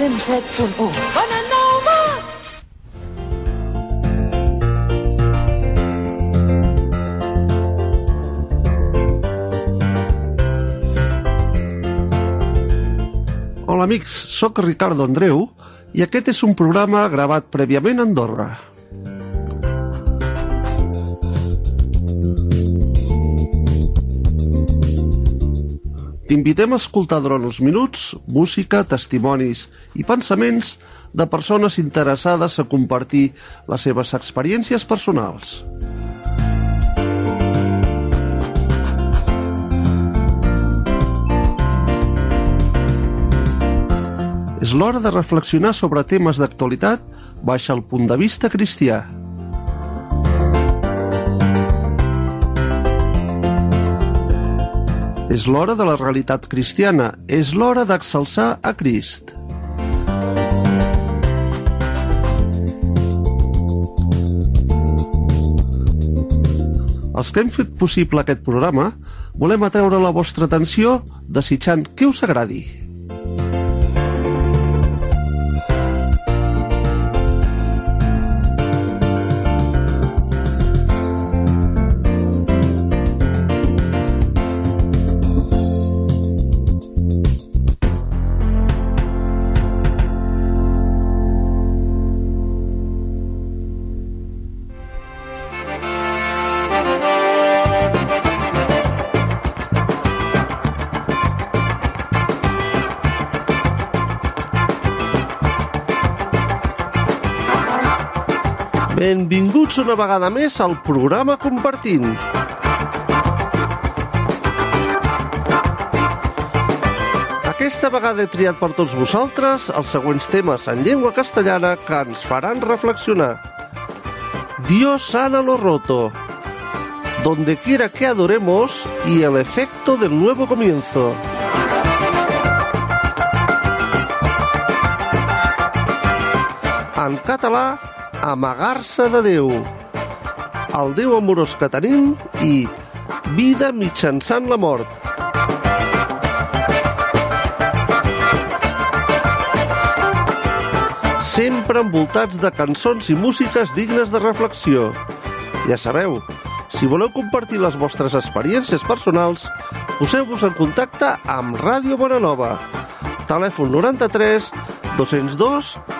107.1. Bona nova! Hola amics, sóc Ricardo Andreu i aquest és un programa gravat prèviament a Andorra. T'invitem a escoltar durant uns minuts música, testimonis i pensaments de persones interessades a compartir les seves experiències personals. És l'hora de reflexionar sobre temes d'actualitat baix el punt de vista cristià. És l'hora de la realitat cristiana, és l'hora d'exalçar a Crist. Els que hem fet possible aquest programa volem atreure la vostra atenció desitjant que us agradi. Benvinguts una vegada més al programa Compartint. Aquesta vegada he triat per tots vosaltres els següents temes en llengua castellana que ens faran reflexionar. Dios sana lo roto. Donde quiera que adoremos y el efecto del nuevo comienzo. En català, amagar-se de Déu, el Déu amorós que tenim i vida mitjançant la mort. Sempre envoltats de cançons i músiques dignes de reflexió. Ja sabeu, si voleu compartir les vostres experiències personals, poseu-vos en contacte amb Ràdio Bonanova. Telèfon 93 202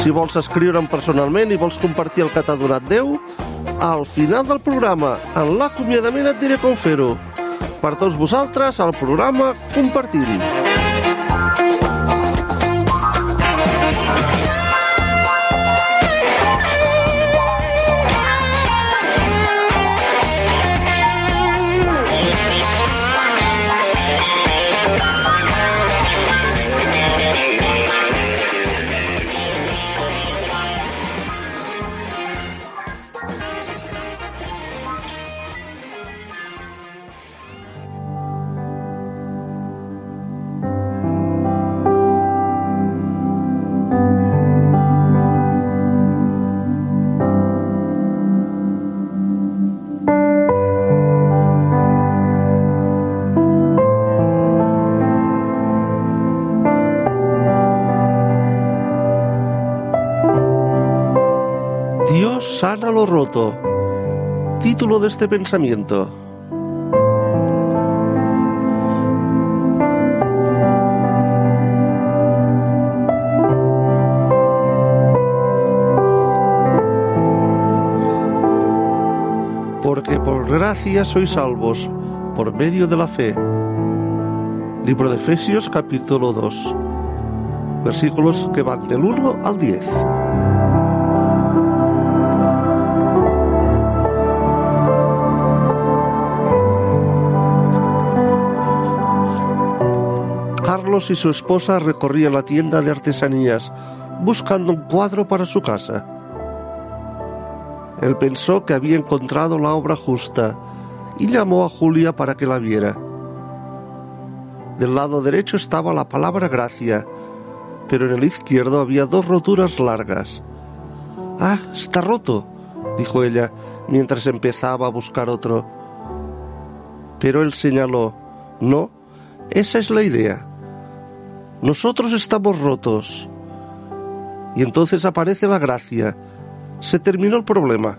Si vols escriure'm personalment i vols compartir el que t'ha donat Déu, al final del programa, en l'acomiadament et diré com fer-ho. Per tots vosaltres, al programa Compartint. Dios roto. Título de este pensamiento. Porque por gracia sois salvos, por medio de la fe. Libro de Efesios capítulo 2. Versículos que van del 1 al 10. Y su esposa recorrían la tienda de artesanías buscando un cuadro para su casa. Él pensó que había encontrado la obra justa y llamó a Julia para que la viera. Del lado derecho estaba la palabra gracia, pero en el izquierdo había dos roturas largas. Ah, está roto, dijo ella mientras empezaba a buscar otro. Pero él señaló, no, esa es la idea. Nosotros estamos rotos. Y entonces aparece la gracia. Se terminó el problema.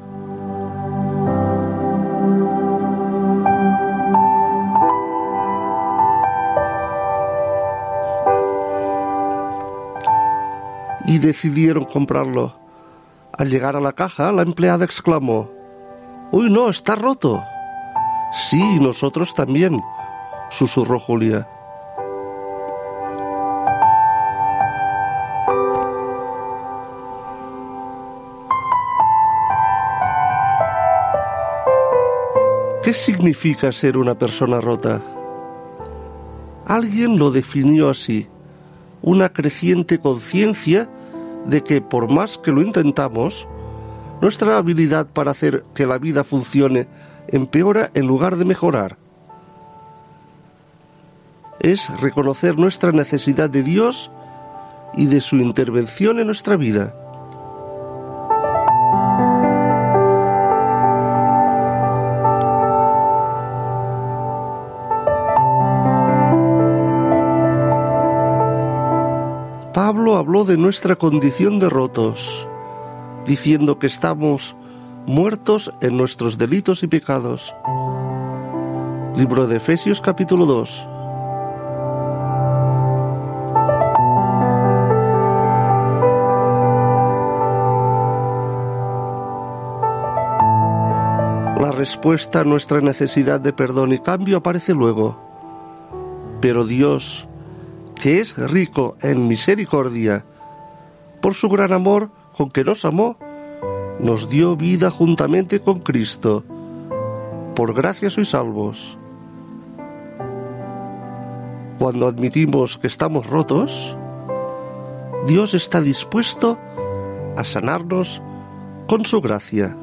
Y decidieron comprarlo. Al llegar a la caja, la empleada exclamó, Uy, no, está roto. Sí, nosotros también, susurró Julia. ¿Qué significa ser una persona rota? Alguien lo definió así, una creciente conciencia de que por más que lo intentamos, nuestra habilidad para hacer que la vida funcione empeora en lugar de mejorar. Es reconocer nuestra necesidad de Dios y de su intervención en nuestra vida. Pablo habló de nuestra condición de rotos, diciendo que estamos muertos en nuestros delitos y pecados. Libro de Efesios capítulo 2. La respuesta a nuestra necesidad de perdón y cambio aparece luego. Pero Dios, que es rico en misericordia, por su gran amor con que nos amó, nos dio vida juntamente con Cristo. Por gracia sois salvos. Cuando admitimos que estamos rotos, Dios está dispuesto a sanarnos con su gracia.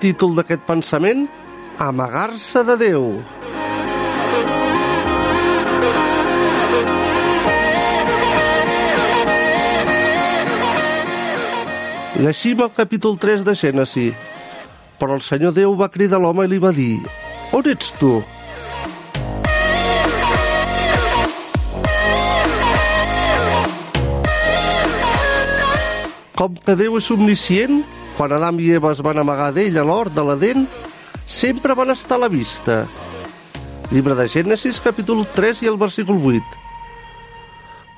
Títol d'aquest pensament? Amagar-se de Déu. Llegim el capítol 3 de Gènesi. Però el Senyor Déu va cridar l'home i li va dir On ets tu? Com que Déu és omniscient, quan Adam i Eva es van amagar d'ell a l'hort de l'Eden, sempre van estar a la vista. Llibre de Gènesis, capítol 3 i el versícul 8.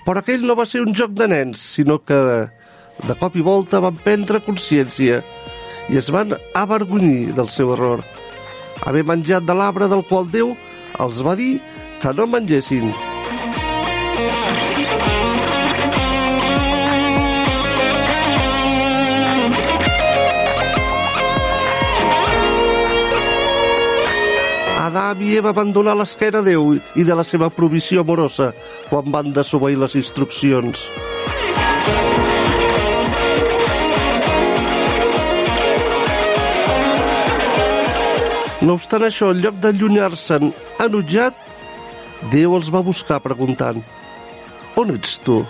Però aquell no va ser un joc de nens, sinó que de cop i volta van prendre consciència i es van avergonyir del seu error. Haver menjat de l'arbre del qual Déu els va dir que no mengessin. Adam i Eva van donar l'esquena a Déu i de la seva provisió amorosa quan van desobeir les instruccions. No obstant això, en lloc d'allunyar-se'n enutjat, Déu els va buscar preguntant On ets tu?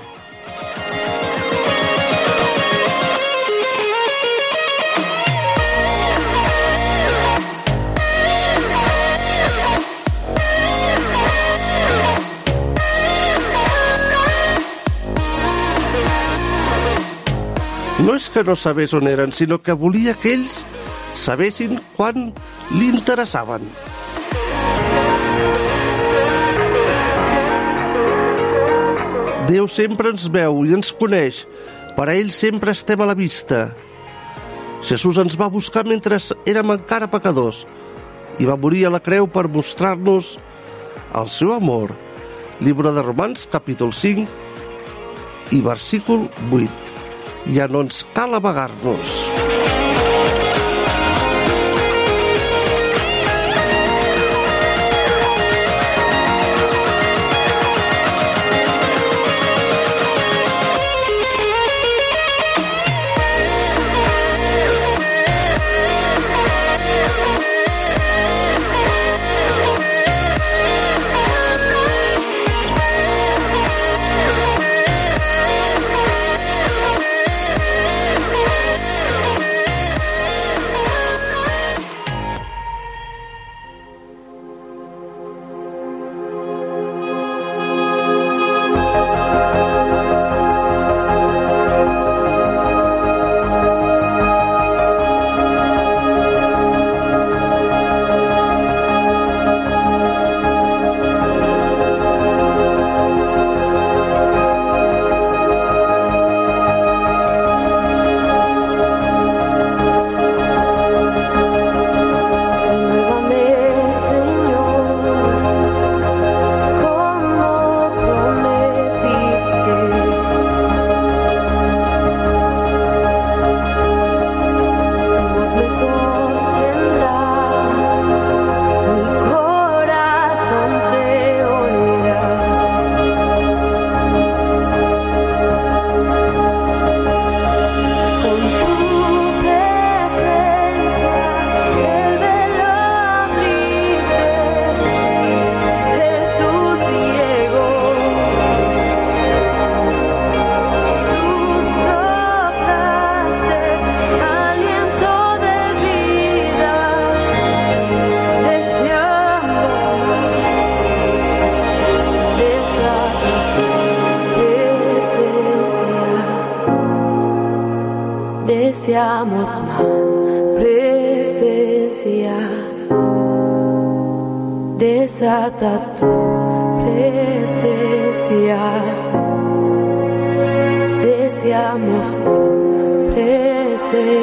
No és que no sabés on eren, sinó que volia que ells sabessin quan li interessaven. Déu sempre ens veu i ens coneix. Per a ell sempre estem a la vista. Jesús ens va buscar mentre érem encara pecadors i va morir a la creu per mostrar-nos el seu amor. Llibre de Romans, capítol 5 i versícul 8. Ja no ens cal amagar-nos. Deseamos más presencia. Desata tu presencia. Deseamos tu presencia.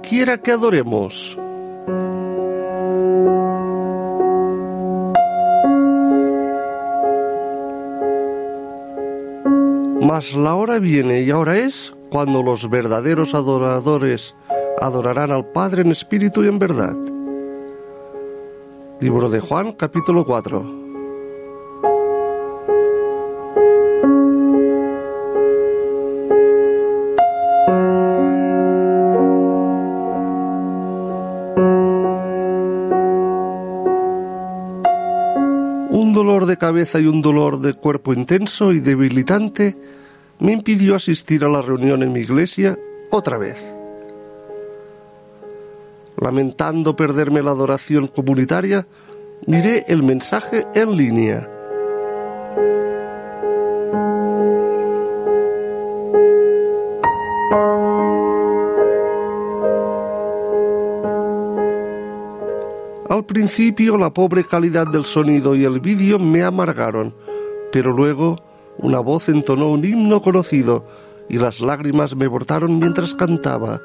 Quiera que adoremos. Mas la hora viene y ahora es cuando los verdaderos adoradores adorarán al Padre en espíritu y en verdad. Libro de Juan, capítulo 4. Cabeza y un dolor de cuerpo intenso y debilitante me impidió asistir a la reunión en mi iglesia otra vez. Lamentando perderme la adoración comunitaria, miré el mensaje en línea. Al principio la pobre calidad del sonido y el vídeo me amargaron, pero luego una voz entonó un himno conocido y las lágrimas me brotaron mientras cantaba.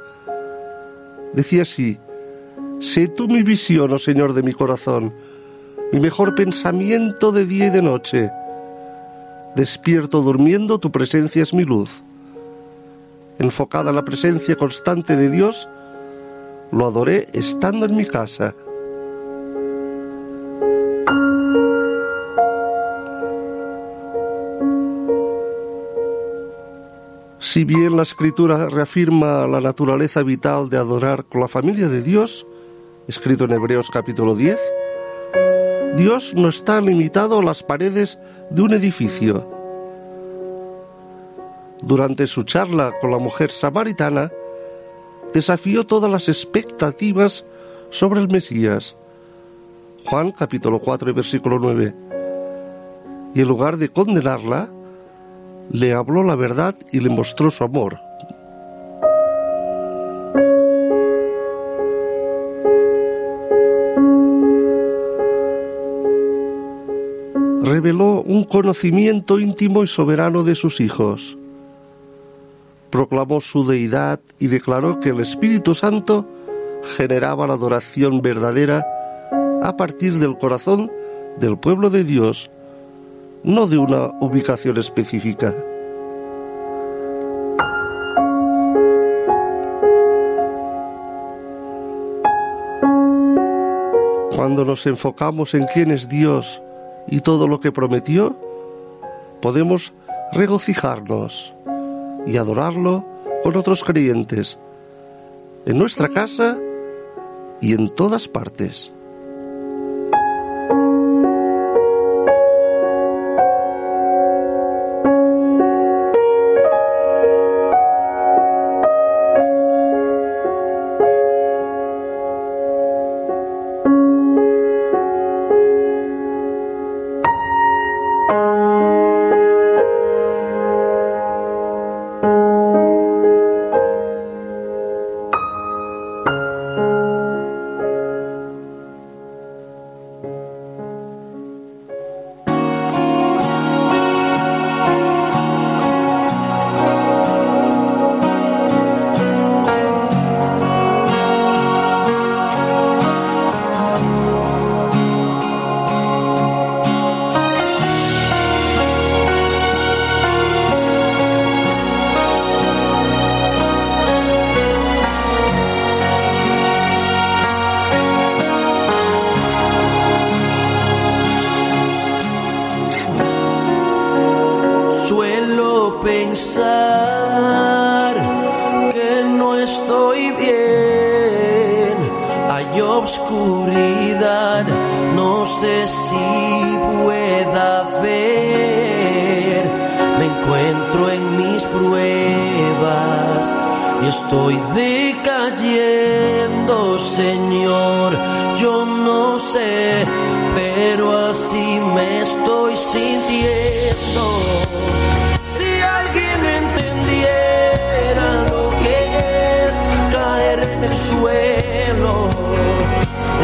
Decía así, sé tú mi visión, oh Señor de mi corazón, mi mejor pensamiento de día y de noche. Despierto durmiendo, tu presencia es mi luz. Enfocada en la presencia constante de Dios, lo adoré estando en mi casa. Si bien la escritura reafirma la naturaleza vital de adorar con la familia de Dios, escrito en Hebreos capítulo 10, Dios no está limitado a las paredes de un edificio. Durante su charla con la mujer samaritana, desafió todas las expectativas sobre el Mesías. Juan capítulo 4 y versículo 9. Y en lugar de condenarla, le habló la verdad y le mostró su amor. Reveló un conocimiento íntimo y soberano de sus hijos. Proclamó su deidad y declaró que el Espíritu Santo generaba la adoración verdadera a partir del corazón del pueblo de Dios no de una ubicación específica. Cuando nos enfocamos en quién es Dios y todo lo que prometió, podemos regocijarnos y adorarlo con otros creyentes, en nuestra casa y en todas partes.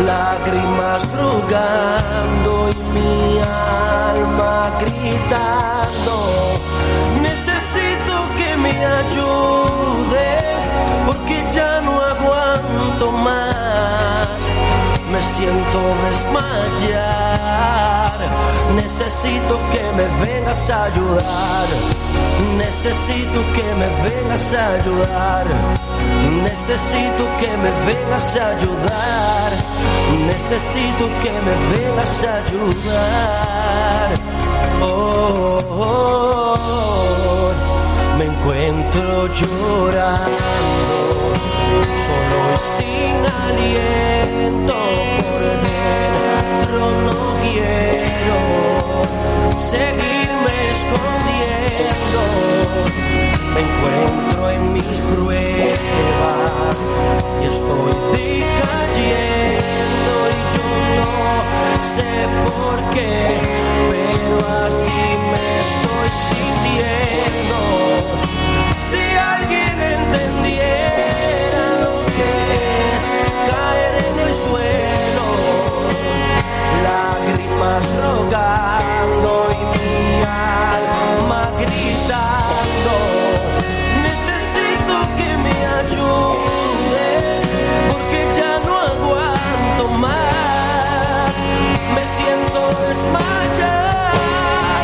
Lágrimas rogando y mi alma gritando, necesito que me ayudes porque ya no aguanto más me siento desmayar. Necesito que me vengas a ayudar. Necesito que me vengas a ayudar. Necesito que me vengas a ayudar. Necesito que me vengas a ayudar. Oh, oh, oh. me encuentro llorando solo y sin aliento por dentro no quiero seguirme escondiendo me encuentro en mis pruebas y estoy decayendo y yo no sé por qué pero así me estoy sintiendo. Si alguien entendiera lo que es caer en el suelo, lágrimas rogando y mi alma gritando, necesito que me ayudes porque ya no aguanto más, me siento desmayar,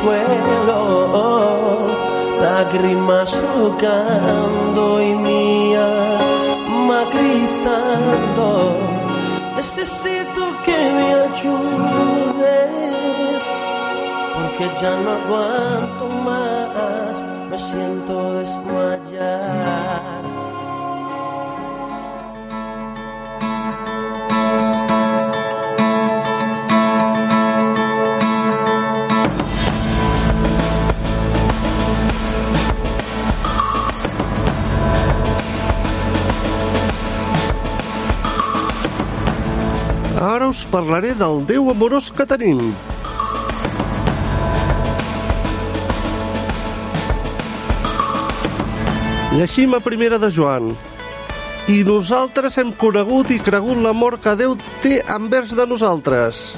suelo, lágrimas rogando y mi alma gritando, necesito que me ayudes, porque ya no aguanto más, me siento desmayar. Ara us parlaré del Déu amorós que tenim. Llegim a primera de Joan. I nosaltres hem conegut i cregut l'amor que Déu té envers de nosaltres.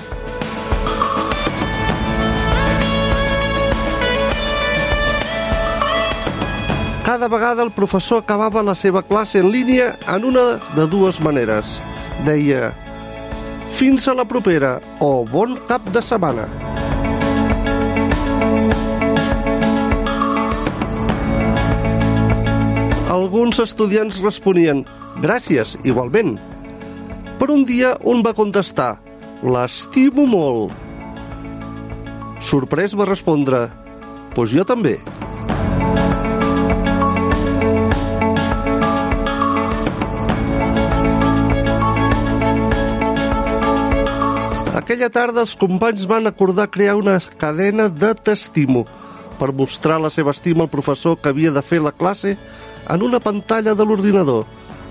Cada vegada el professor acabava la seva classe en línia en una de dues maneres. Deia, fins a la propera o bon cap de setmana. Alguns estudiants responien «Gràcies, igualment». Per un dia un va contestar «L'estimo molt». Sorprès va respondre «Pues jo també». Aquella tarda els companys van acordar crear una cadena de t'estimo per mostrar la seva estima al professor que havia de fer la classe en una pantalla de l'ordinador,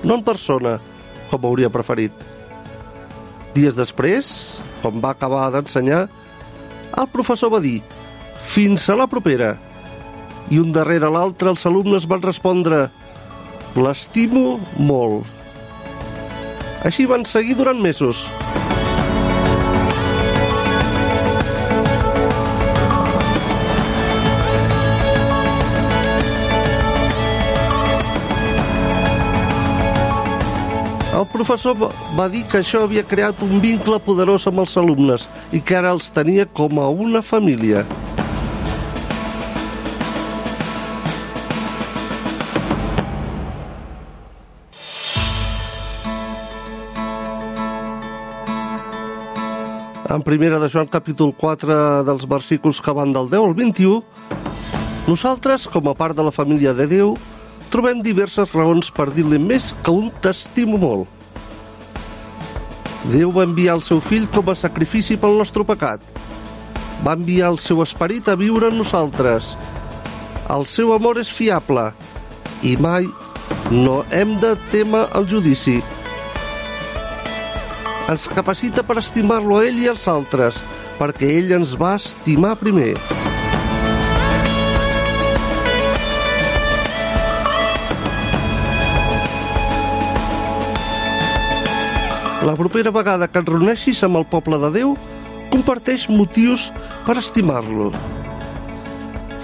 no en persona, com hauria preferit. Dies després, quan va acabar d'ensenyar, el professor va dir «Fins a la propera!» i un darrere l'altre els alumnes van respondre «L'estimo molt». Així van seguir durant mesos. El professor va- dir que això havia creat un vincle poderós amb els alumnes i que ara els tenia com a una família. En primera de Joan, capítol 4, dels versículos que van del 10 al 21, nosaltres, com a part de la família de Déu, trobem diverses raons per dir-li més que un t'estimo molt. Déu va enviar el seu fill com a sacrifici pel nostre pecat. Va enviar el seu esperit a viure en nosaltres. El seu amor és fiable i mai no hem de temer el judici. Ens capacita per estimar-lo a ell i als altres, perquè ell ens va estimar primer. La propera vegada que et reuneixis amb el poble de Déu, comparteix motius per estimar-lo.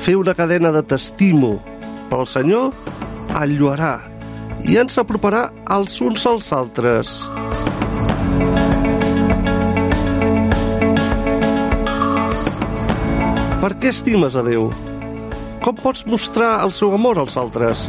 Fer una cadena de t'estimo pel Senyor enlluarà i ens aproparà els uns als altres. Per què estimes a Déu? Com pots mostrar el seu amor als altres?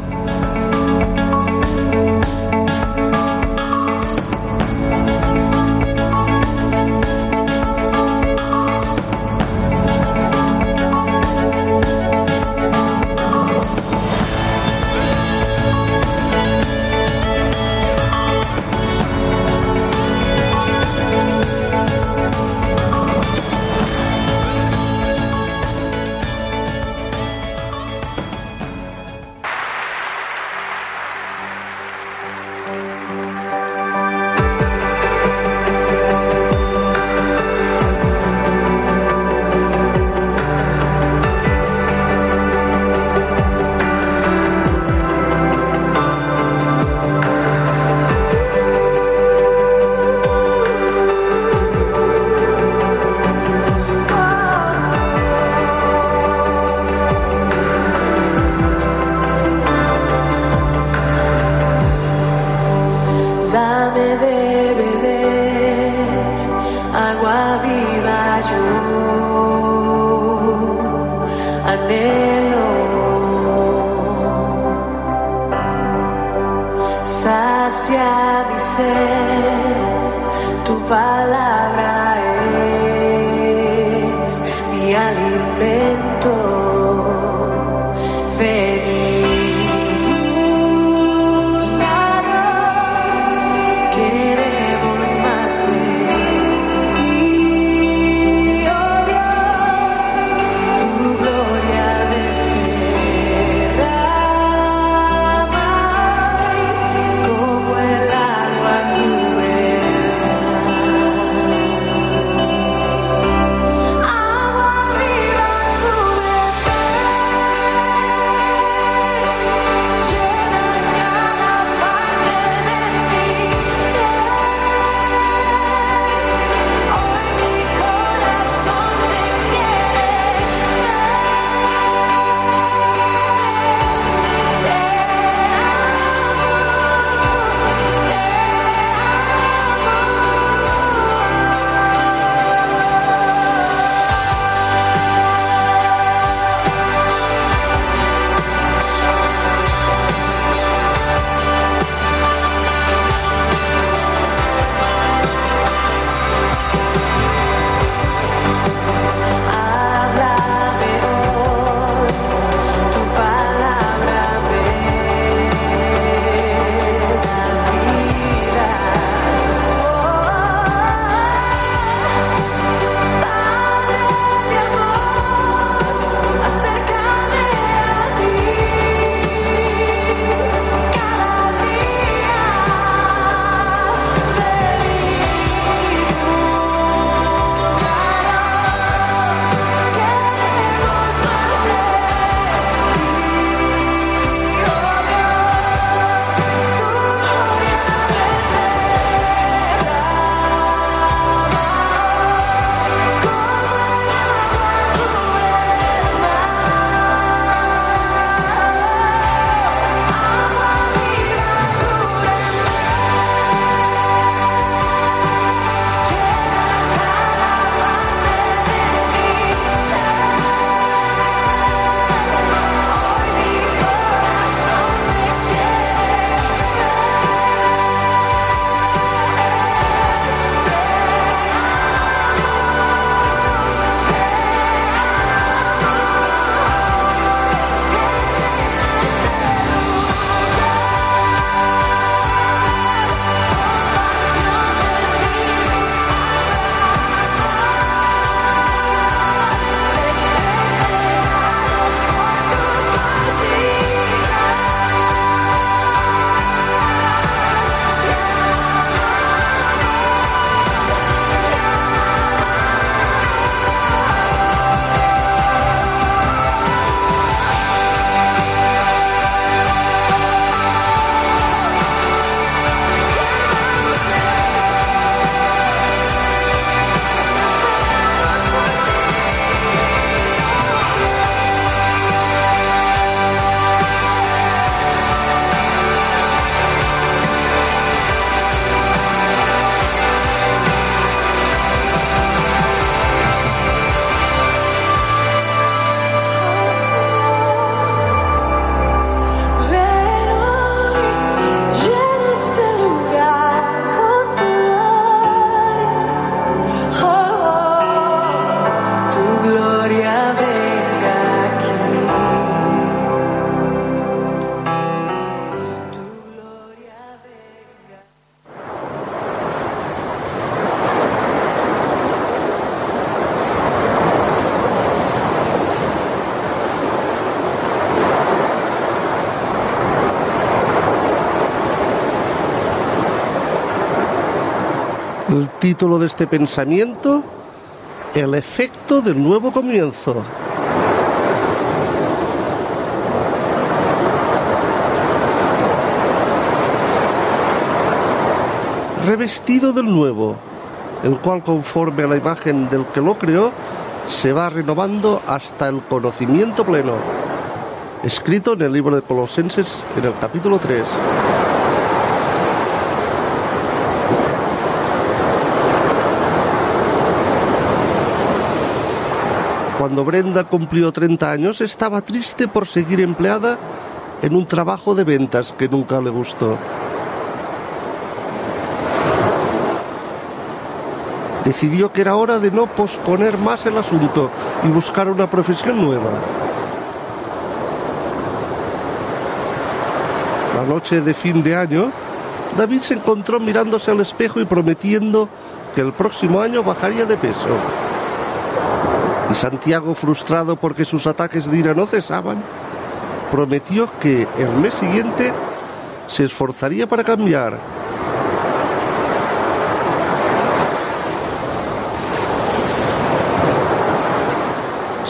Título de este pensamiento, El efecto del nuevo comienzo. Revestido del nuevo, el cual conforme a la imagen del que lo creó, se va renovando hasta el conocimiento pleno. Escrito en el libro de Colosenses en el capítulo 3. Cuando Brenda cumplió 30 años estaba triste por seguir empleada en un trabajo de ventas que nunca le gustó. Decidió que era hora de no posponer más el asunto y buscar una profesión nueva. La noche de fin de año, David se encontró mirándose al espejo y prometiendo que el próximo año bajaría de peso. Y Santiago, frustrado porque sus ataques de ira no cesaban, prometió que el mes siguiente se esforzaría para cambiar.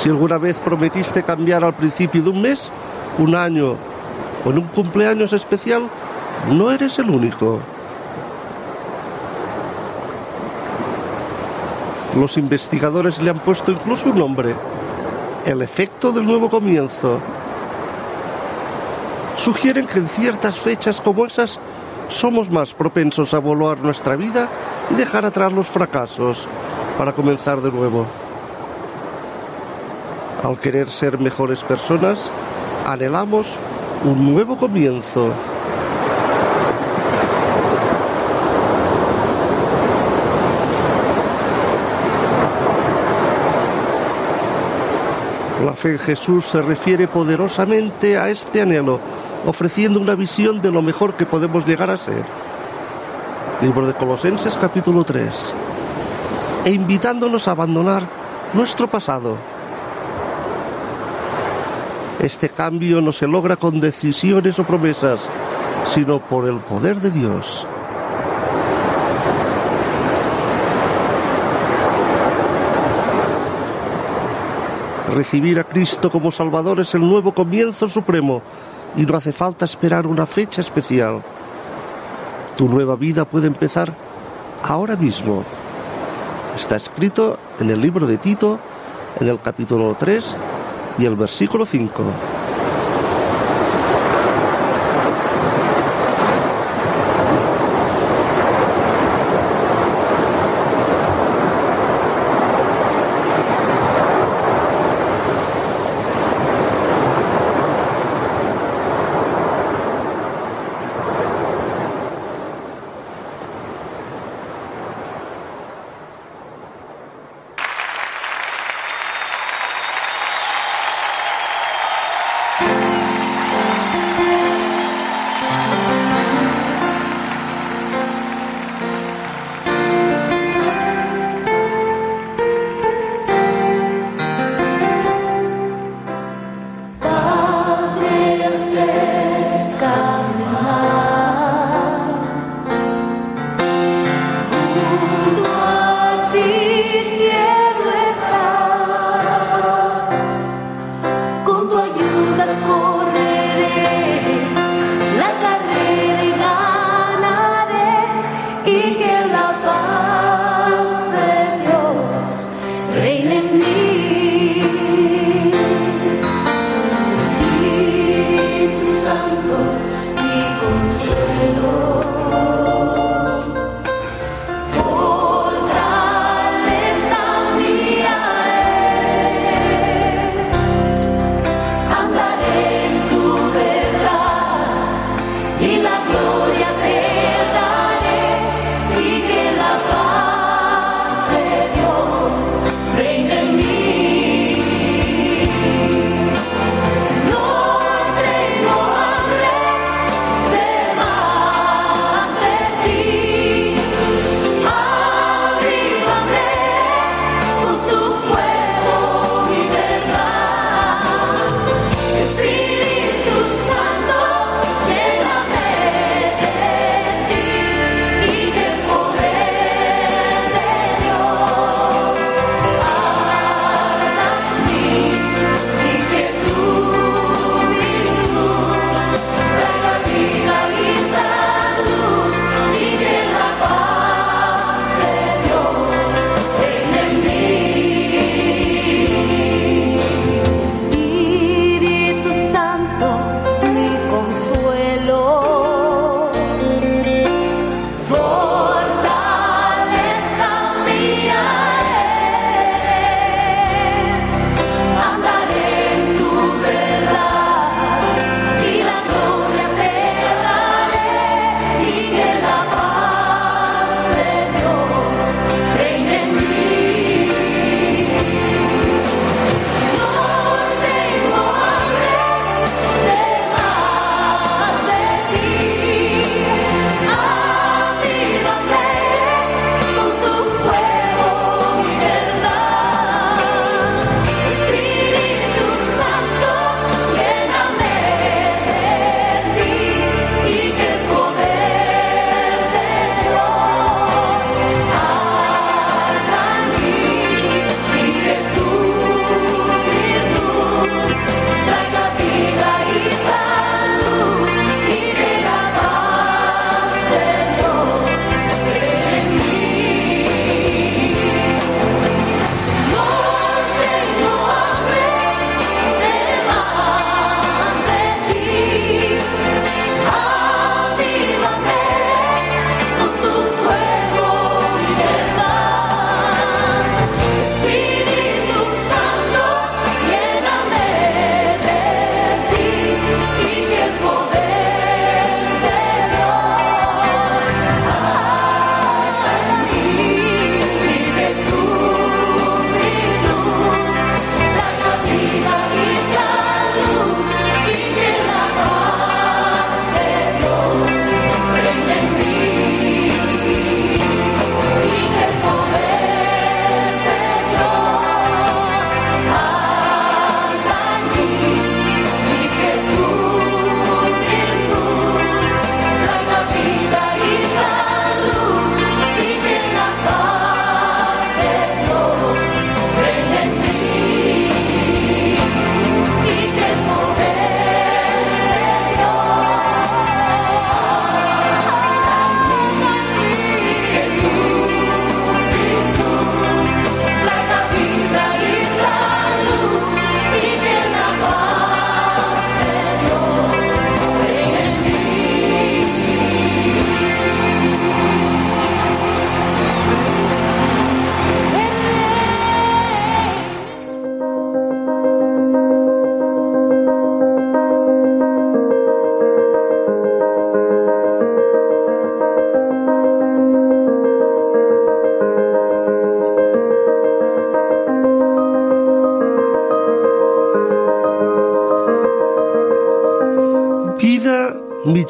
Si alguna vez prometiste cambiar al principio de un mes, un año o en un cumpleaños especial, no eres el único. Los investigadores le han puesto incluso un nombre, el efecto del nuevo comienzo. Sugieren que en ciertas fechas como esas somos más propensos a evaluar nuestra vida y dejar atrás los fracasos para comenzar de nuevo. Al querer ser mejores personas, anhelamos un nuevo comienzo. Fe en Jesús se refiere poderosamente a este anhelo, ofreciendo una visión de lo mejor que podemos llegar a ser. Libro de Colosenses capítulo 3. E invitándonos a abandonar nuestro pasado. Este cambio no se logra con decisiones o promesas, sino por el poder de Dios. Recibir a Cristo como Salvador es el nuevo comienzo supremo y no hace falta esperar una fecha especial. Tu nueva vida puede empezar ahora mismo. Está escrito en el libro de Tito, en el capítulo 3 y el versículo 5.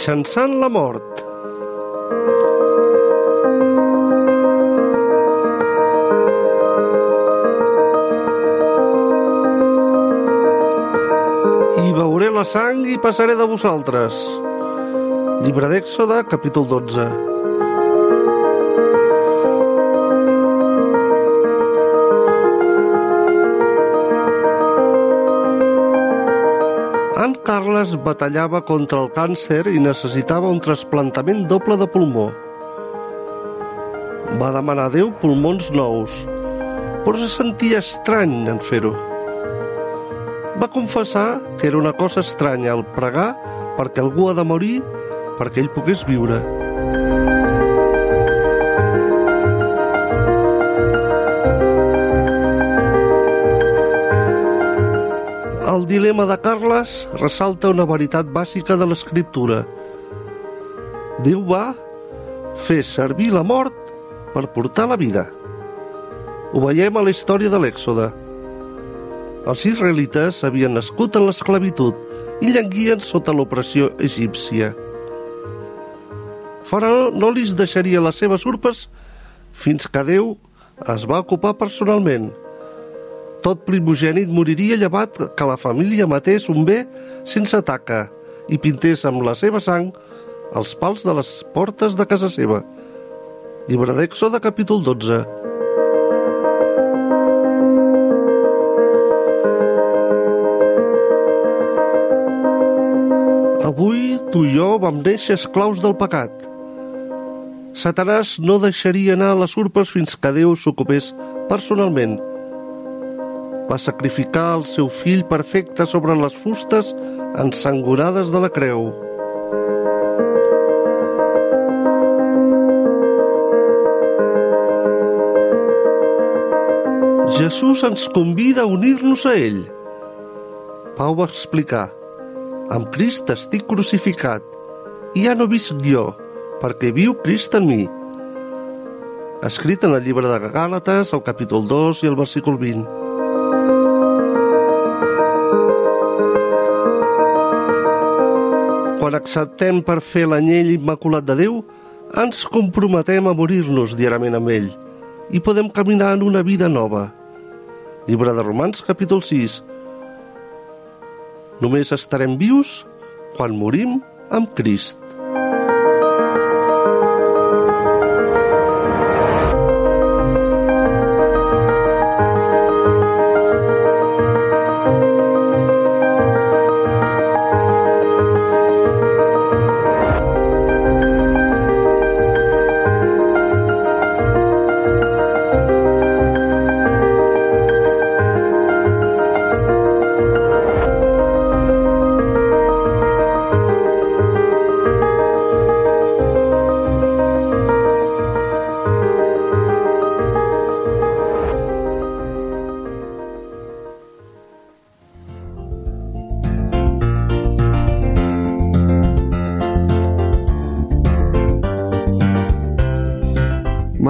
Mitjançant la mort. I veuré la sang i passaré de vosaltres. Llibre d'Èxode, capítol 12. Carles batallava contra el càncer i necessitava un trasplantament doble de pulmó. Va demanar a Déu pulmons nous, però se sentia estrany en fer-ho. Va confessar que era una cosa estranya el pregar perquè algú ha de morir perquè ell pogués viure. Dilema de Carles ressalta una veritat bàsica de l'escriptura. Déu va fer servir la mort per portar la vida. Ho veiem a la història de l'Èxode. Els israelites havien nascut en l'esclavitud i llanguien sota l'opressió egípcia. Faraó no li deixaria les seves urpes fins que Déu es va ocupar personalment. Tot primogènit moriria llevat que la família matés un bé sense taca i pintés amb la seva sang els pals de les portes de casa seva. Llibre d'Èxode, capítol 12. Avui tu i jo vam néixer esclaus del pecat. Satanàs no deixaria anar les urpes fins que Déu s'ocupés personalment. Va sacrificar el seu fill perfecte sobre les fustes ensangorades de la creu. Jesús ens convida a unir-nos a ell. Pau va explicar, amb Crist estic crucificat, i ja no visc jo, perquè viu Crist en mi. Escrit en el llibre de Gàlates, el capítol 2 i el versícul 20. Quan acceptem per fer l'anyell immaculat de Déu, ens comprometem a morir-nos diàriament amb ell i podem caminar en una vida nova. Llibre de Romans, capítol 6. Només estarem vius quan morim amb Crist.